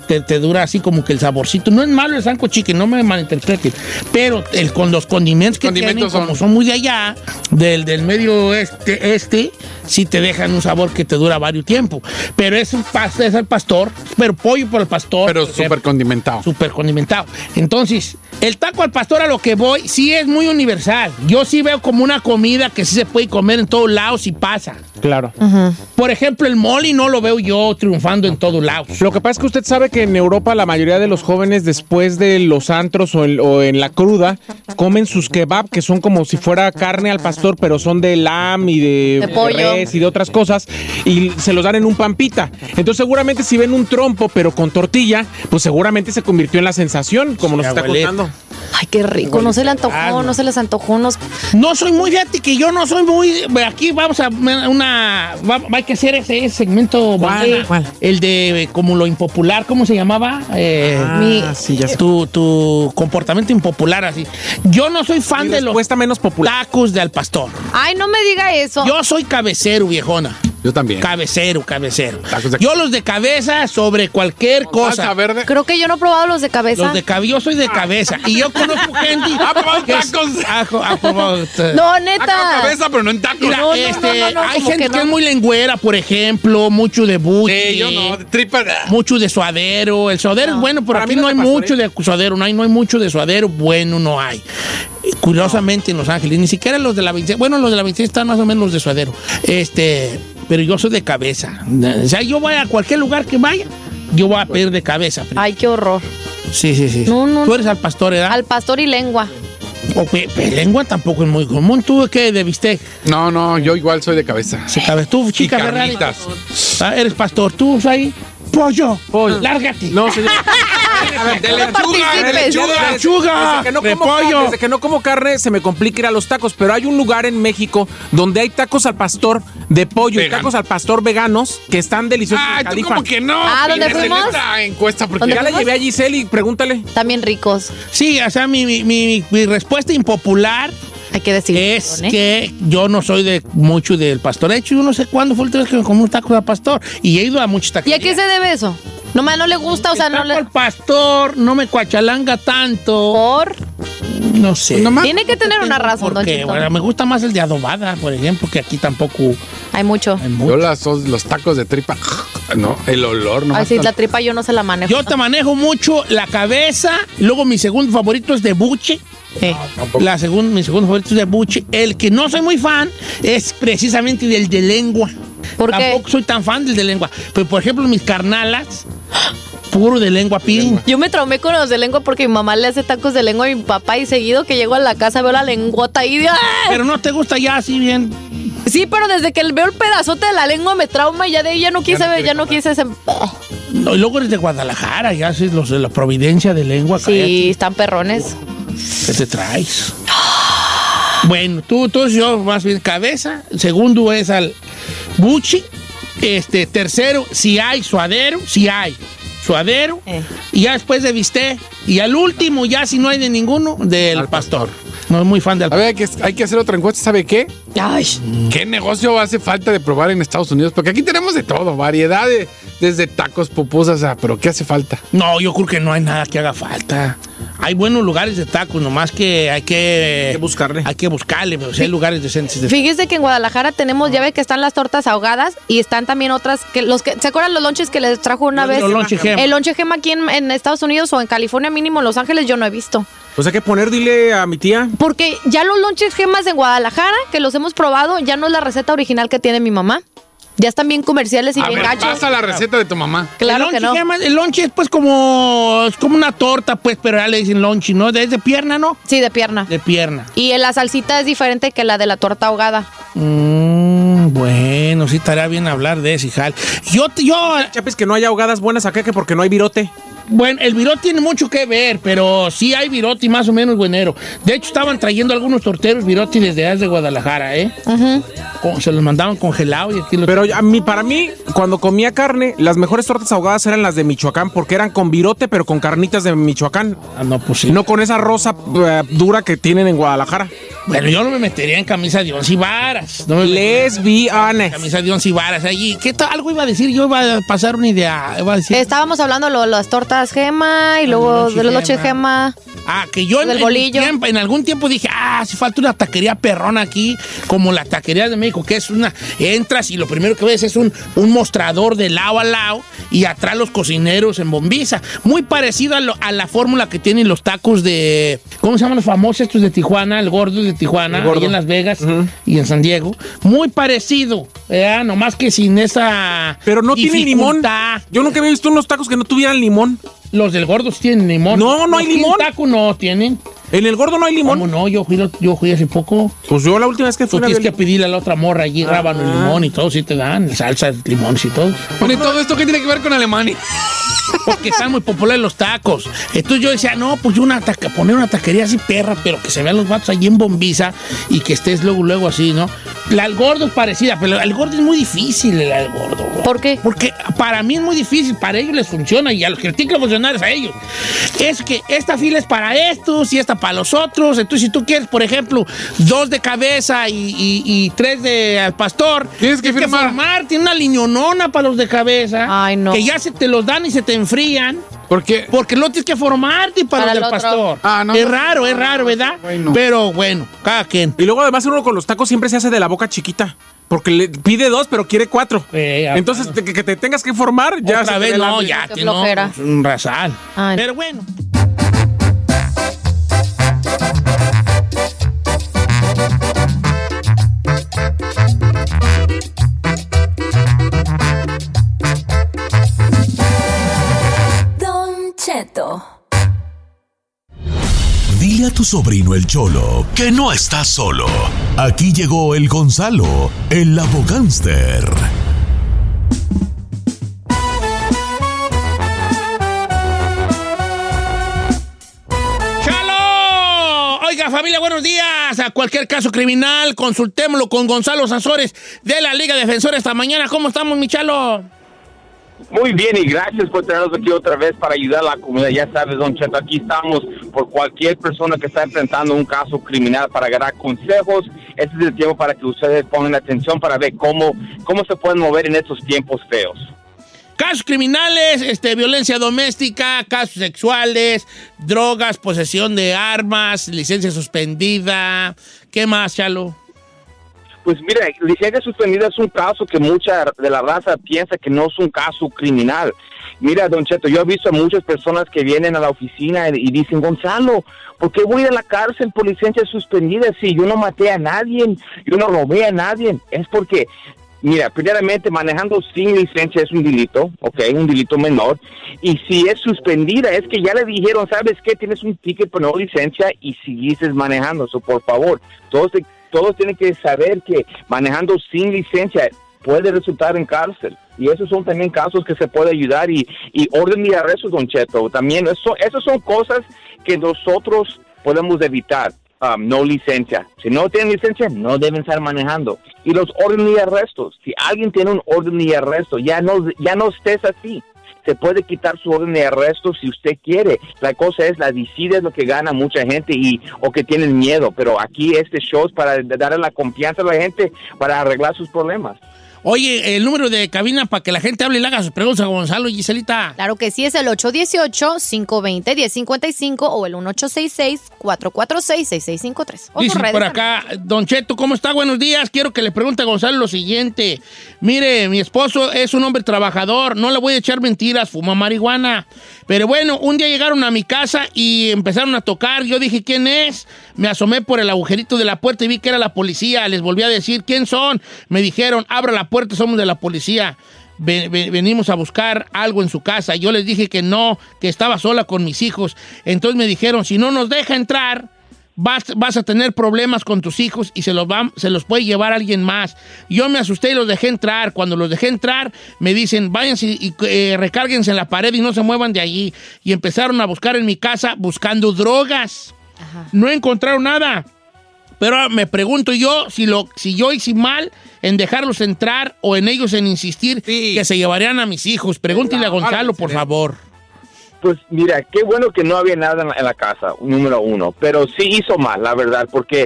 Te, te dura así como que el saborcito. No es malo el Sanco Chicken, no me malinterpreten. Pero el, con los condimentos que Condimentos tienen, son- como son muy de allá, del, del medio este, este, sí te dejan un sabor que te dura varios tiempos. Pero es un pas- es al pastor, pero pollo por el pastor. Pero súper condimentado. Súper condimentado. Entonces, el taco al pastor a lo que voy, sí es muy universal. Yo sí veo como una comida que sí se puede comer en todos lados y pasa. Claro. Por ejemplo, el moli no lo veo yo triunfando en todos lados. Lo que pasa es que usted sabe que en Europa la mayoría de los jóvenes después de los antros o en, o en la cruda comen sus kebab que son como si fuera carne al pastor pero son de lam y de, De pollo. res y de otras cosas y se los dan en un pampita. Entonces seguramente si ven un trompo pero con tortilla pues seguramente se convirtió en la sensación como nos está abuelita. contando. Ay, qué rico. No se le antojó, no se les antojó unos. No soy muy, fíjate que yo no soy muy. Aquí vamos a una. va- hay que hacer ese, segmento. ¿Cuál? ¿vale? ¿Cuál? El de como lo impopular, ¿cómo se llamaba? Eh, Mi- sí, ya sé. tu, tu comportamiento impopular, así. Yo no soy fan Mi de los respuesta menos popular. tacos de al pastor. Ay, no me diga eso. Yo soy cabecero, viejona. Yo también. Cabecero, cabecero. Tacos de- Yo los de cabeza sobre cualquier Salsa cosa. verde. Creo que yo no he probado los de cabeza. Los de cabeza, yo soy de cabeza. Y yo conozco gente. ¿Ha probado que es- tacos? ha- ha probado, eh, No, Acá neta. cabeza, pero no en tacos. Mira, No, no, este, no, no, no, hay como gente que que, no. es muy lengüera, por ejemplo, mucho de buche, Sí, yo no, tripa. mucho de suadero. El suadero es bueno, pero Para aquí mí no los hay mucho de suadero, no hay, no hay mucho de suadero bueno, no hay. Y Curiosamente en Los Ángeles, ni siquiera los de la 26, bueno, los de la 26 están más o menos los de suadero. Este, pero yo soy de cabeza. O sea, yo voy a cualquier lugar que vaya, yo voy a pedir de cabeza. Ay, qué horror. Sí, sí, sí. No, no. Tú eres al pastor, ¿verdad? Al pastor y lengua. O pe- pe- lengua tampoco es muy común. ¿Tú qué de bistec? No, no, yo igual soy de cabeza. Sí, cabeza. Tú, chica Y. Ah, Eres pastor. Tú, ahí. Pollo. Pollo. Lárgate. No, señor. A ver, de lechuga, de lechuga. Lechuga. Lechuga. Desde que, no como repollo. carne, desde que no como carne, se me complica ir a los tacos. Pero hay un lugar en México donde hay tacos al pastor de pollo y tacos al pastor veganos que están deliciosos. Ah, en tú como que no. Ah, ¿dónde fuimos? esta encuesta porque ¿Dónde Ya la llevé a Giselle y pregúntale. También ricos. Sí, o sea, mi, mi- mi- mi respuesta impopular Hay que decir. es que yo no soy de mucho del pastor. De hecho, yo no sé cuándo fue el vez que me comí un taco de pastor. Y he ido a muchos tacos. ¿Y a qué se debe eso? Nomás no le gusta, o sea, el no le. al pastor no me cuachalanga tanto. Por. No sé. Nomás Tiene que tener una razón, don Porque Cheto. bueno, me gusta más el de adobada, por ejemplo, que aquí tampoco Hay mucho. hay mucho. Yo las, los tacos de tripa, no, el olor, no. Ay, sí, la tripa yo no se la manejo. Yo te manejo mucho la cabeza, luego mi segundo favorito es de buche. Sí. La segun- mi segundo favorito es de buche. El que no soy muy fan es precisamente del de lengua. ¿Por qué? Tampoco soy tan fan del de lengua. Pero, por ejemplo, mis carnalas, puro de lengua piden. Yo me traumé con los de lengua porque mi mamá le hace tacos de lengua a mi papá y seguido que llego a la casa veo la lengüota ahí de ¡ah! Pero no te gusta ya así bien. Sí, pero desde que veo el pedazote de la lengua me trauma y ya de ahí ya no quise ver, ya no quise ese... No, y luego eres de Guadalajara, ya haces los de la providencia de lengua. Sí, están perrones. ¿Qué te traes? Bueno, tú, tú, yo más bien cabeza. Segundo es al buchi. Este, tercero, si hay suadero, si hay suadero. Eh. Y ya después de bistec. Y al último, ya si no hay de ninguno, del Al pastor. No es muy fan del A ver, hay que, hay que hacer otra encuesta, ¿sabe qué? Ay, ¿Qué negocio hace falta de probar en Estados Unidos? Porque aquí tenemos de todo, variedad de, desde tacos, pupusas, o sea, pero ¿qué hace falta? No, yo creo que no hay nada que haga falta. Hay buenos lugares de tacos, nomás que hay que... Hay que buscarle. Hay que buscarle, pero sí hay lugares decentes de Fíjese que en Guadalajara tenemos, ya ve que están las tortas ahogadas y están también otras que los que ¿se acuerdan los lonches que les trajo una Los- vez? los lonche gema. El lonche gema aquí en, en Estados Unidos o en California mínimo en Los Ángeles yo no he visto. Pues hay que poner, dile a mi tía. Porque ya los lonches gemas en Guadalajara, que los hemos probado, ya no es la receta original que tiene mi mamá. Ya están bien comerciales y A bien ver, gachos. pasa la receta de tu mamá. Claro el que no. llama- el lonche es pues como, es como una torta, pues, pero ya le dicen lonche, ¿no? Es de pierna, ¿no? Sí, de pierna. De pierna. Y la salsita es diferente que la de la torta ahogada. Mm, bueno, sí estaría bien hablar de ese, hijal. Yo, yo, Chapis, que no hay ahogadas buenas acá que porque no hay virote. Bueno, el virote tiene mucho que ver, pero sí hay virote más o menos buenero. De hecho, estaban trayendo algunos torteros virote desde allá de Guadalajara, ¿eh? Con- se los mandaban congelados y aquí los... Pero a mí, para mí, cuando comía carne, las mejores tortas ahogadas eran las de Michoacán, porque eran con virote, pero con carnitas de Michoacán. Ah, no, pues sí. No con esa rosa eh, dura que tienen en Guadalajara. Bueno, yo no me metería en camisa de once varas. No me Lesbianes. camisa de once varas allí. ¿Qué tal? Algo iba a decir, yo iba a pasar una idea. Iba a decir... Estábamos hablando de las tortas gema y luego de los lonches gema. Ah, que yo en, en bolillo. tiempo- en algún tiempo dije, ah, hace falta una taquería perrona aquí, como la taquería de México, que es una, entras y lo primero que ves es un, un mostrador de lado a lado y atrás los cocineros en bombiza. Muy parecido a, lo- a la fórmula que tienen los tacos de, ¿cómo se llaman los famosos estos de Tijuana? El gordo de Tijuana, gordo. ahí en Las Vegas y en San Diego. Muy parecido, ¿verdad? Nomás que sin esa Pero no tiene limón. Yo nunca había visto unos tacos que no tuvieran limón. Los del gordo sí tienen limón. No, no hay limón. taco no tienen. En el gordo no hay limón. ¿Cómo no? Yo fui, yo fui hace poco. Pues yo la última vez que fui Tú tienes que pedirle a la otra morra allí rábano, Ah. limón y todo, sí te dan, salsa, limón y todo. Bueno, ¿y todo esto qué tiene que ver con Alemania? Porque están muy populares los tacos. Entonces yo decía, no, pues yo una taca, poner una taquería así perra, pero que se vean los vatos allí en bombiza y que estés luego, luego así, ¿no? La del gordo es parecida, pero el gordo es muy difícil, del gordo. güey. ¿Por qué? Porque para mí es muy difícil, para ellos les funciona y a los que les tiene que funcionar es a ellos. Es que esta fila es para estos y esta para los otros. Entonces, si tú quieres, por ejemplo, dos de cabeza y, y- y tres de al pastor, Tienes que firmar. formar. Tiene una liñonona para los de cabeza. Ay, no. Que ya se te los dan y se te enfrían. Porque Porque lo tienes que formarte para, Para el del pastor. Ah, no, es no. raro, es raro, ¿verdad? Bueno. Pero bueno, cada quien. Y luego además uno con los tacos siempre se hace de la boca chiquita. Porque le pide dos, pero quiere cuatro. Eh, Entonces, te- que, te tengas que formar, ya Otra vez no, ya, Qué que no, un rasal. Ay. Pero bueno. Sobrino el Cholo que no está solo. Aquí llegó el Gonzalo, el abogánster. ¡Chalo! Oiga, familia, buenos días. A cualquier caso criminal, consultémoslo con Gonzalo Sanzores de la Liga Defensora esta mañana. ¿Cómo estamos, mi Chalo? Muy bien y gracias por tenernos aquí otra vez para ayudar a la comunidad. Ya sabes, don Cheto, aquí estamos por cualquier persona que está enfrentando un caso criminal para ganar consejos. Este es el tiempo para que ustedes pongan atención para ver cómo, cómo se pueden mover en estos tiempos feos. Casos criminales, este, violencia doméstica, casos sexuales, drogas, posesión de armas, licencia suspendida. ¿Qué más, Chalo? Pues mira, licencia suspendida es un caso que mucha de la raza piensa que no es un caso criminal. Mira, Don Cheto, yo he visto a muchas personas que vienen a la oficina y dicen, Gonzalo, ¿por qué voy a la cárcel por licencia suspendida si yo no maté a nadie, yo no robé a nadie? Es porque, mira, primeramente manejando sin licencia es un delito, ok, un delito menor. Y si es suspendida, es que ya le dijeron, ¿sabes qué? Tienes un ticket por no licencia y sigues manejando. Eso, por favor, todos todos tienen que saber que manejando sin licencia puede resultar en cárcel. Y esos son también casos que se puede ayudar y, y orden de arresto, don Cheto. También eso, esas son cosas que nosotros podemos evitar. um, no licencia. Si no tienen licencia, no deben estar manejando. Y los órdenes de arrestos. Si alguien tiene un orden de arresto, ya no, ya no estés así se puede quitar su orden de arresto si usted quiere. La cosa es, la decide es lo que gana mucha gente y o que tienen miedo, pero aquí este show es para darle la confianza a la gente para arreglar sus problemas. Oye, el número de cabina para que la gente hable y le haga sus preguntas a Gonzalo y Giselita. Claro que sí, es el 818-520-1055 o el 1866-446-6653. O Dice por también. acá, Don Cheto, ¿cómo está? Buenos días. Quiero que le pregunte a Gonzalo lo siguiente. Mire, mi esposo es un hombre trabajador, no le voy a echar mentiras, fuma marihuana. Pero bueno, un día llegaron a mi casa y empezaron a tocar. Yo dije, ¿quién es? Me asomé por el agujerito de la puerta y vi que era la policía. Les volví a decir, ¿quién son? Me dijeron, abra la puerta, somos de la policía. Ve- ve- venimos a buscar algo en su casa. Yo les dije que no, que estaba sola con mis hijos. Entonces me dijeron, si no nos deja entrar, vas, vas a tener problemas con tus hijos y se los, va- se los puede llevar alguien más. Yo me asusté y los dejé entrar. Cuando los dejé entrar, me dicen, váyanse y eh, recárguense en la pared y no se muevan de allí. Y empezaron a buscar en mi casa buscando drogas. No encontraron nada. Pero me pregunto yo si, lo, si yo hice mal en dejarlos entrar o en ellos en insistir que se llevarían a mis hijos. Pregúntele a Gonzalo, por favor. Pues mira, qué bueno que no había nada en la, en la casa, número uno, pero sí hizo mal, la verdad, porque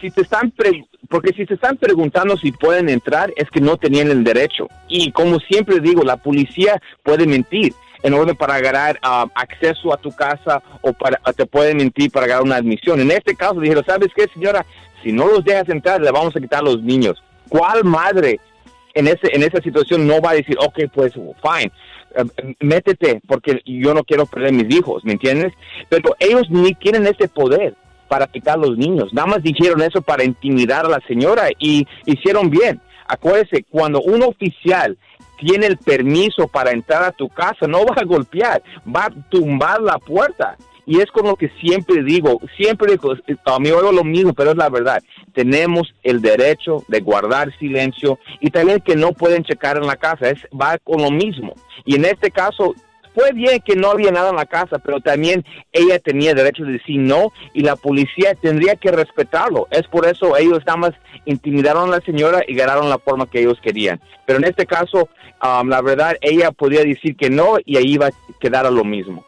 si te están pre- porque si te están preguntando si pueden entrar es que no tenían el derecho y como siempre digo, la policía puede mentir en orden para ganar ah, acceso a tu casa o para te pueden mentir para ganar una admisión. En este caso dijeron, ¿sabes qué, señora? Si no los dejas entrar, le vamos a quitar a los niños. ¿Cuál madre en, ese, en esa situación no va a decir, ok, pues, fine, eh, métete, porque yo no quiero perder mis hijos, ¿me entiendes? Pero ellos ni tienen ese poder para quitar a los niños. Nada más dijeron eso para intimidar a la señora y hicieron bien. Acuérdese, cuando un oficial tiene el permiso para entrar a tu casa, no va a golpear, va a tumbar la puerta. Y es con lo que siempre digo, siempre digo, a mí oigo lo mismo, pero es la verdad. Tenemos el derecho de guardar silencio y también que no pueden checar en la casa, es va con lo mismo. Y en este caso fue bien que no había nada en la casa, pero también ella tenía derecho de decir no y la policía tendría que respetarlo. Es por eso ellos nada más intimidaron a la señora y ganaron la forma que ellos querían. Pero en este caso, um, la verdad, ella podía decir que no y ahí iba a quedar a lo mismo.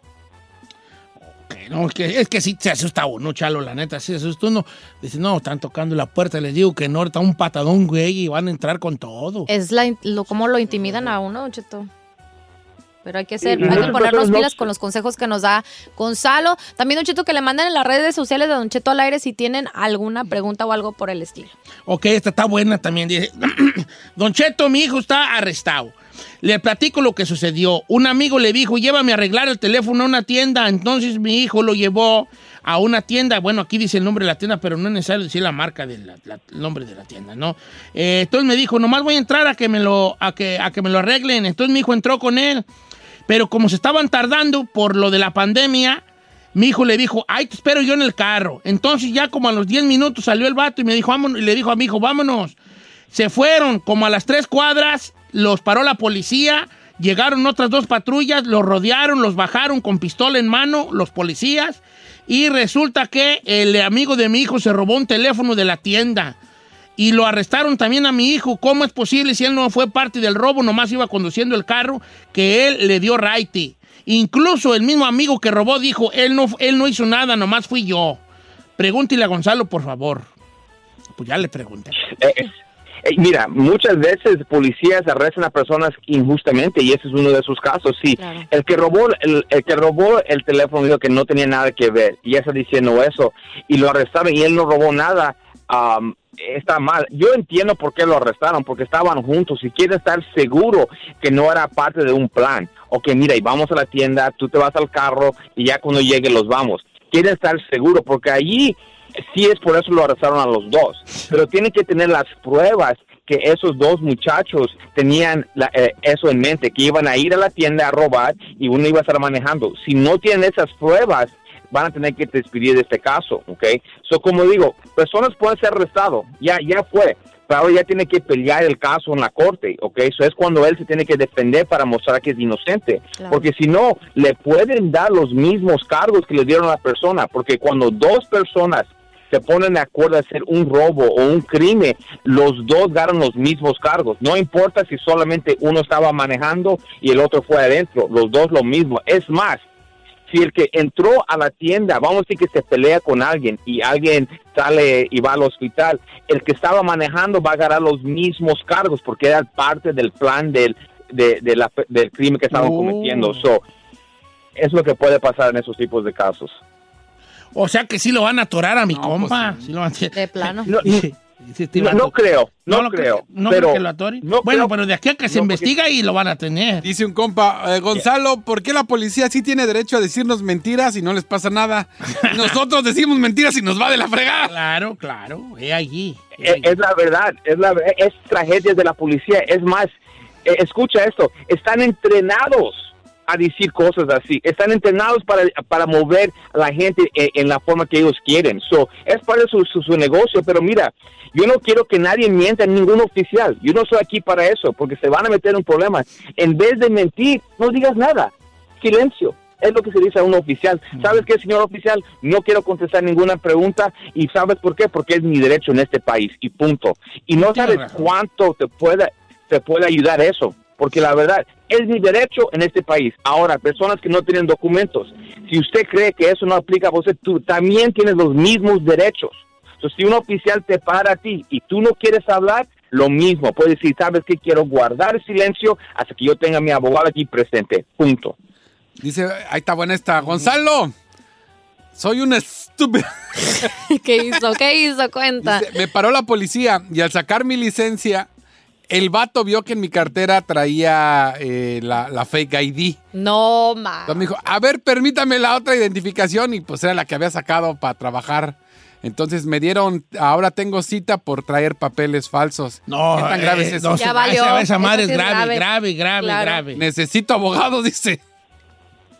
No, es que, es que sí se asusta uno, chalo, la neta, sí se asusta uno. Dice, no, están tocando la puerta, les digo que no, está un patadón, güey, y van a entrar con todo. Es la, lo, cómo lo intimidan a uno, Don Cheto. Pero hay que ser, hay que no, ponernos no, no. pilas con los consejos que nos da Gonzalo. También, Don Cheto, que le manden en las redes sociales de Don Cheto al aire si tienen alguna pregunta o algo por el estilo. Ok, esta está buena también. Dice, Don Cheto, mi hijo está arrestado. Le platico lo que sucedió. Un amigo le dijo, llévame a arreglar el teléfono a una tienda. Entonces mi hijo lo llevó a una tienda. Bueno, aquí dice el nombre de la tienda, pero no es necesario decir la marca del nombre de la tienda, ¿no? Eh, entonces me dijo, nomás voy a entrar a que me lo, a que, a que me lo arreglen. Entonces mi hijo entró con él. Pero como se estaban tardando por lo de la pandemia, Mi hijo le dijo, ay, te espero yo en el carro. Entonces ya como a los 10 minutos salió el vato y me dijo, vámonos, y le dijo a mi hijo, vámonos. Se fueron como a las tres cuadras, los paró la policía, llegaron otras dos patrullas, los rodearon, los bajaron con pistola en mano, los policías, y resulta que el amigo de mi hijo se robó un teléfono de la tienda. Y lo arrestaron también a mi hijo. ¿Cómo es posible si él no fue parte del robo, nomás iba conduciendo el carro, que él le dio raite? Incluso el mismo amigo que robó dijo, él no, él no hizo nada, nomás fui yo. Pregúntele a Gonzalo, por favor. Pues ya le pregunté. Mira, muchas veces policías arrestan a personas injustamente y ese es uno de esos casos. Sí, el que robó el, el que robó el teléfono dijo que no tenía nada que ver y está diciendo eso y lo arrestaron y él no robó nada. am, está mal. Yo entiendo por qué lo arrestaron, porque estaban juntos y quiere estar seguro que no era parte de un plan. O que mira, y vamos a la tienda, tú te vas al carro y ya cuando llegue los vamos. Quiere estar seguro, porque allí sí es por eso lo arrestaron a los dos. Pero tienen que tener las pruebas que esos dos muchachos tenían la- eh, eso en mente, que iban a ir a la tienda a robar y uno iba a estar manejando. Si no tienen esas pruebas, van a tener que despedir de este caso, ¿ok? So, como digo, personas pueden ser arrestados, ya, ya fue, pero ahora ya tiene que pelear el caso en la corte, ¿ok? Eso es cuando él se tiene que defender para mostrar que es inocente, Claro. porque si no, le pueden dar los mismos cargos que le dieron a la persona, porque cuando dos personas se ponen de acuerdo a hacer un robo o un crimen, los dos ganan los mismos cargos. No importa si solamente uno estaba manejando y el otro fue adentro, los dos lo mismo. Es más, si el que entró a la tienda, vamos a decir que se pelea con alguien y alguien sale y va al hospital, el que estaba manejando va a ganar los mismos cargos porque era parte del plan del, de, de la- del crimen que estaban Oh. cometiendo. So, es lo que puede pasar en esos tipos de casos. O sea que sí lo van a atorar a mi compa. Sí lo van a- De plano. No, no, no creo, no, lo creo. No pero creo que lo atoren. no bueno, creo- pero de aquí a que se no, porque- investiga y lo van a tener. Dice un compa, eh, Gonzalo, ¿por qué la policía sí tiene derecho a decirnos mentiras y no les pasa nada? Nosotros decimos mentiras y nos va de la fregada. Claro, claro, es allí. Es, es la verdad, es la es tragedias de la policía. Es más, eh, escucha esto, están entrenados a decir cosas así, están entrenados para, para mover a la gente en, la forma que ellos quieren. So, es para su, su, su negocio, pero mira, yo no quiero que nadie mienta, ningún oficial. Yo no soy aquí para eso, porque se van a meter en problemas. En vez de mentir, no digas nada. Silencio. Es lo que se dice a un oficial. ¿Sabes qué, señor oficial? No quiero contestar ninguna pregunta. ¿Y sabes por qué? Porque es mi derecho en este país. Y punto. Y no sabes cuánto te puede, te puede ayudar eso. Porque la verdad, es mi derecho en este país. Ahora, personas que no tienen documentos, si usted cree que eso no aplica a usted, tú también tienes los mismos derechos. Entonces, si un oficial te para a ti y tú no quieres hablar, lo mismo. Puedes decir, ¿sabes qué? Quiero guardar silencio hasta que yo tenga a mi abogado aquí presente. Punto. Dice, ahí está buena esta. Gonzalo, soy un estúpido. ¿Qué hizo? ¿Qué hizo? Cuenta. Dice, me paró la policía y al sacar mi licencia, el vato vio que en mi cartera traía eh, la, la fake ID. No, ma. Entonces me dijo, a ver, permítame la otra identificación y pues era la que había sacado para trabajar. Entonces me dieron, ahora tengo cita por traer papeles falsos. No, ¿Qué tan grave eh, es eso? no, Ya se- valió. esa- esa madre es grave, grave, grave, grave, Claro. grave. Necesito abogado, dice.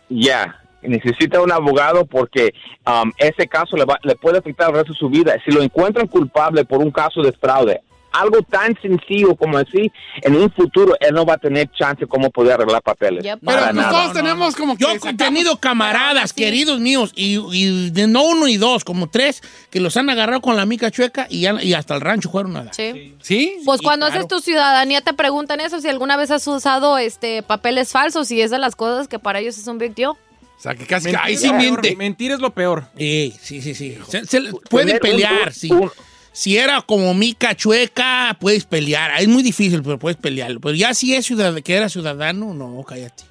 Ya, necesita un abogado porque um, ese caso le, va- le puede afectar el resto de su vida. Si lo encuentran culpable por un caso de fraude, algo tan sencillo como así, en un futuro él no va a tener chance como poder arreglar papeles. Pero pues nada. todos tenemos como Yo he tenido camaradas, queridos míos, y, y de no uno y dos, como tres, que los han agarrado con la mica chueca y, ya- y hasta el rancho fueron a. Sí. ¿Sí? Pues cuando claro. haces tu ciudadanía te preguntan eso, si alguna vez has usado este papeles falsos y es de las cosas que para ellos es un big deal. O sea, que casi Mentir ahí sí miente. Mentir es lo peor. Sí, sí, sí, sí. Se- un- pelear, un- sí. un- Si era como mica chueca, puedes pelear. Es muy difícil, pero puedes pelear. Pero ya si es ciudad que era ciudadano, no, cállate.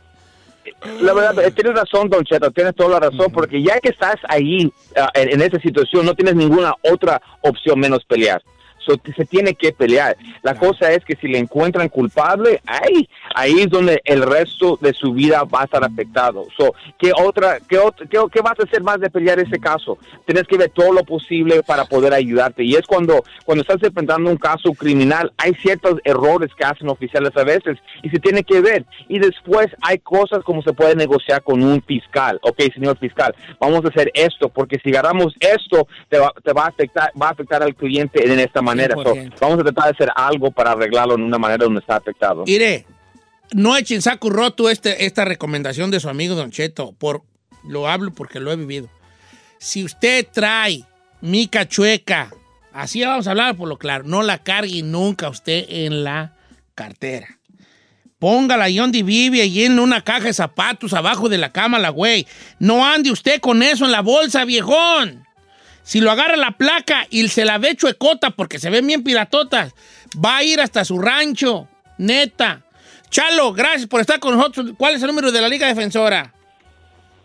La verdad, eh, tienes razón, Don Cheto, tienes toda la razón, porque ya que estás ahí ah, en, en esa situación, no tienes ninguna otra opción menos pelear. So, se tiene que pelear. La cosa es que si le encuentran culpable, ahí, ahí es donde el resto de su vida va a estar afectado. So, ¿qué, otra, qué, ot- qué, qué vas a hacer más de pelear ese caso? Tienes que ver todo lo posible para poder ayudarte. Y es cuando, cuando estás enfrentando un caso criminal, hay ciertos errores que hacen oficiales a veces y se tiene que ver. Y después hay cosas como se puede negociar con un fiscal. Ok, señor fiscal, vamos a hacer esto, porque si agarramos esto, te va, te va a afectar, va a afectar al cliente en esta manera. So, 100%. vamos a tratar de hacer algo para arreglarlo en una manera donde está afectado. Mire, no echen saco roto este, esta recomendación de su amigo Don Cheto. Por, lo hablo porque lo he vivido. Si usted trae mica chueca, así vamos a hablar por lo claro, no la cargue nunca usted en la cartera. Póngala ahí donde vive, ahí en una caja de zapatos abajo de la cama, la güey. No ande usted con eso en la bolsa, viejón. Si lo agarra la placa y se la ve chuecota porque se ven bien piratotas, va a ir hasta su rancho, neta. Chalo, gracias por estar con nosotros. ¿Cuál es el número de la Liga Defensora?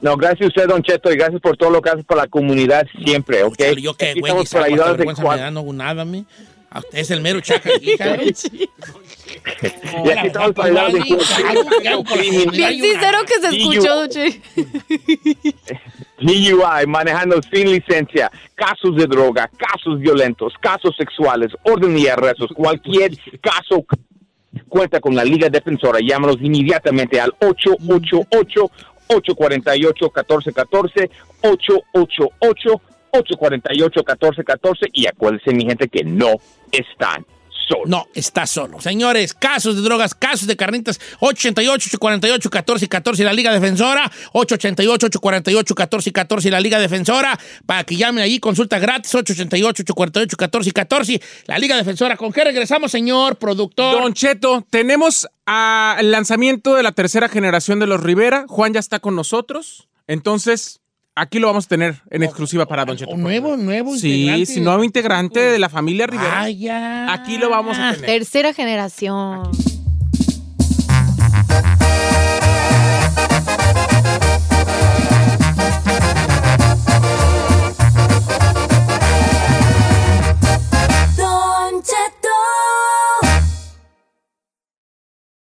No, gracias a usted, Don Cheto, y gracias por todo lo que hace por la comunidad siempre, ¿ok? Chalo, yo qué, güey, estamos Isaac, para cuánta ayudar de vergüenza me cuatro. da, no hago nada. A usted es el mero chaca. Y aquí estamos para ayudar de Bien sincero que se escuchó, Che. DUI, manejando sin licencia, casos de droga, casos violentos, casos sexuales, orden y arrestos, cualquier caso cuenta con la Liga Defensora. Llámanos inmediatamente al 888-848-1414, 888-848-1414 y acuérdense, mi gente, que no están solos. No, está solo. Señores, casos de drogas, casos de carnitas, 888-848-1414 y la Liga Defensora, 888-848-1414 y la Liga Defensora, para que llamen allí, consulta gratis, 888-848-1414, la Liga Defensora. ¿Con qué regresamos, señor productor? Don Cheto, tenemos el lanzamiento de la tercera generación de los Rivera. Juan ya está con nosotros. Entonces, aquí lo vamos a tener en exclusiva para Don Cheto. nuevo, nuevo Sí, integrante. sí, nuevo integrante de la familia Rivera. Ay, ya. Aquí lo vamos a tener. Tercera generación.